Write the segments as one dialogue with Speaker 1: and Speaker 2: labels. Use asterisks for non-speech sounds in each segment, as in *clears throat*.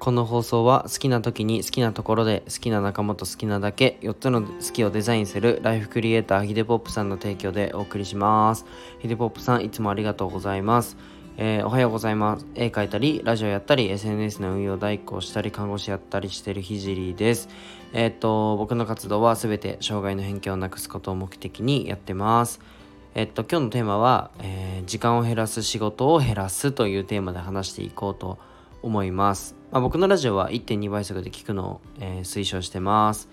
Speaker 1: この放送は好きな時に好きなところで好きな仲間と好きなだけ4つの好きをデザインするライフクリエイターヒデポップさんの提供でお送りしますヒデポップさんいつもありがとうございますえー、おはようございます。絵描いたり、ラジオやったり、SNS の運用代行したり、看護師やったりしてるひじりです。えー、っと、僕の活動は全て障害の偏見をなくすことを目的にやってます。えっと、今日のテーマは、えー、時間を減らす仕事を減らすというテーマで話していこうと思います。まあ、僕のラジオは1.2倍速で聞くのを、えー、推奨してます。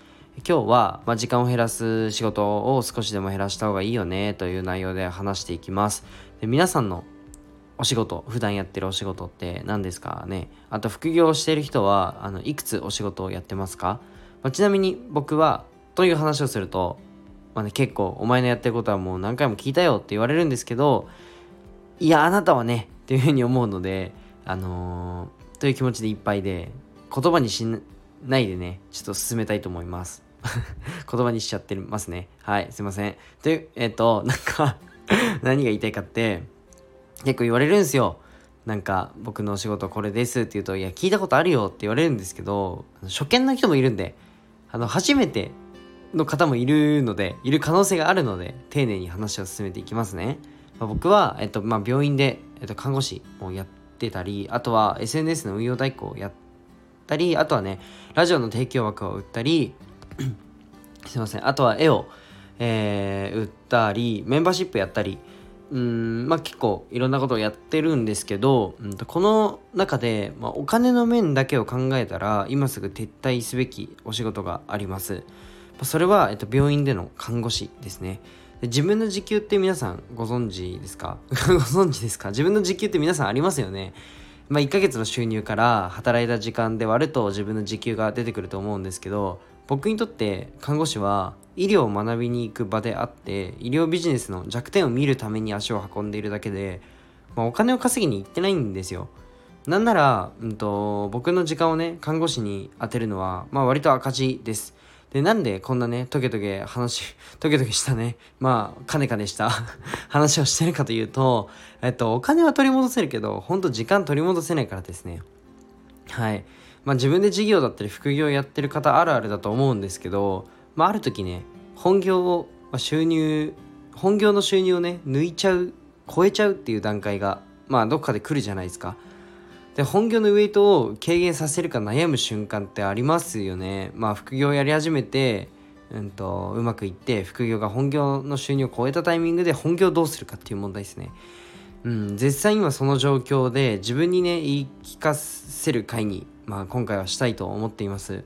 Speaker 1: 今日は、まあ、時間を減らす仕事を少しでも減らした方がいいよねという内容で話していきます。で皆さんのお仕事、普段やってるお仕事って何ですか？ねあと副業をしている人は、あの、いくつお仕事をやってますか、まあ、ちなみに僕は、という話をすると、まあね、結構、お前のやってることはもう何回も聞いたよって言われるんですけど、いや、あなたはね、っていうふうに思うので、あのーという気持ちでいっぱいで言葉にしないでねちょっと進めたいと思います。*laughs* 言葉にしちゃってますね。はいすいません。というえっ、ー、となんか *laughs* 何が言いたいかって結構言われるんですよ。なんか僕のお仕事これですって言うといや聞いたことあるよって言われるんですけど初見の人もいるんであの初めての方もいるのでいる可能性があるので丁寧に話を進めていきますね、まあ、僕は、えっとまあ、病院で、えっと、看護師をやっってたりあとは SNS の運用代行をやったりあとはねラジオの提供枠を売ったり *clears throat* すいませんあとは絵を、えー、売ったりメンバーシップやったりうんまあ結構いろんなことをやってるんですけど、うん、この中で、まあ、お金の面だけを考えたら今すぐ撤退すべきお仕事があります。それは、えっと、病院での看護師ですね。自分の時給って皆さんご存知ですか？*laughs* ご存知ですか？自分の時給って皆さんありますよね。まあ1ヶ月の収入から働いた時間で割ると自分の時給が出てくると思うんですけど僕にとって看護師は医療を学びに行く場であって医療ビジネスの弱点を見るために足を運んでいるだけで、まあ、お金を稼ぎに行ってないんですよ。なんなら、うんと、僕の時間をね看護師に当てるのは、まあ、割と赤字です。で、なんでこんなね、トゲトゲ話、*laughs* トゲトゲしたね、まあ、カネカネした *laughs* 話をしてるかというと、えっと、お金は取り戻せるけど、ほんと時間取り戻せないからですね。はい。まあ、自分で事業だったり副業やってる方あるあるだと思うんですけど、まあ、ある時ね、本業を、まあ、収入、本業の収入をね、抜いちゃう、超えちゃうっていう段階が、まあ、どっかで来るじゃないですか。で本業のウエイトを軽減させるか悩む瞬間ってありますよね。まあ副業をやり始めてうんとうまくいって副業が本業の収入を超えたタイミングで本業どうするかっていう問題ですね。うん絶賛今その状況で自分にね言い聞かせる会にまあ今回はしたいと思っています。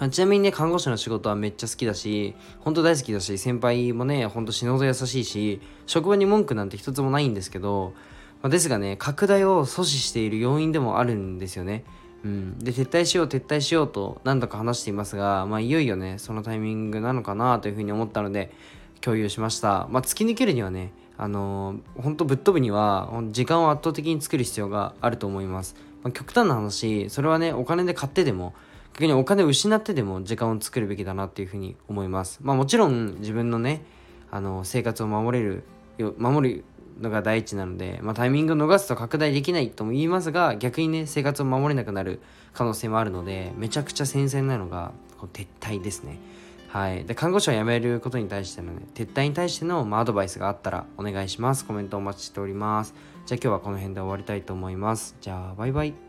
Speaker 1: まあ、ちなみにね、看護師の仕事はめっちゃ好きだし、本当大好きだし、先輩もね、ほんと死ぬほど優しいし、職場に文句なんて一つもないんですけど、ま、ですがね拡大を阻止している要因でもあるんですよね。うん、で撤退しよう撤退しようと何度か話していますが、まあ、いよいよねそのタイミングなのかなというふうに思ったので共有しました、まあ、突き抜けるにはねあのー、本当ぶっ飛ぶには時間を圧倒的に作る必要があると思います、まあ、極端な話それはねお金で買ってでも逆にお金を失ってでも時間を作るべきだなっていうふうに思います。まあもちろん自分のねあの生活を守れる守るのが第一なので、まあ、タイミングを逃すと拡大できないとも言いますが逆にね生活を守れなくなる可能性もあるのでめちゃくちゃ繊細なのがこう撤退ですね。はい。で看護師を辞めることに対してのね撤退に対しての、まあ、アドバイスがあったらお願いします。コメントお待ちしております。じゃあ今日はこの辺で終わりたいと思います。じゃあバイバイ。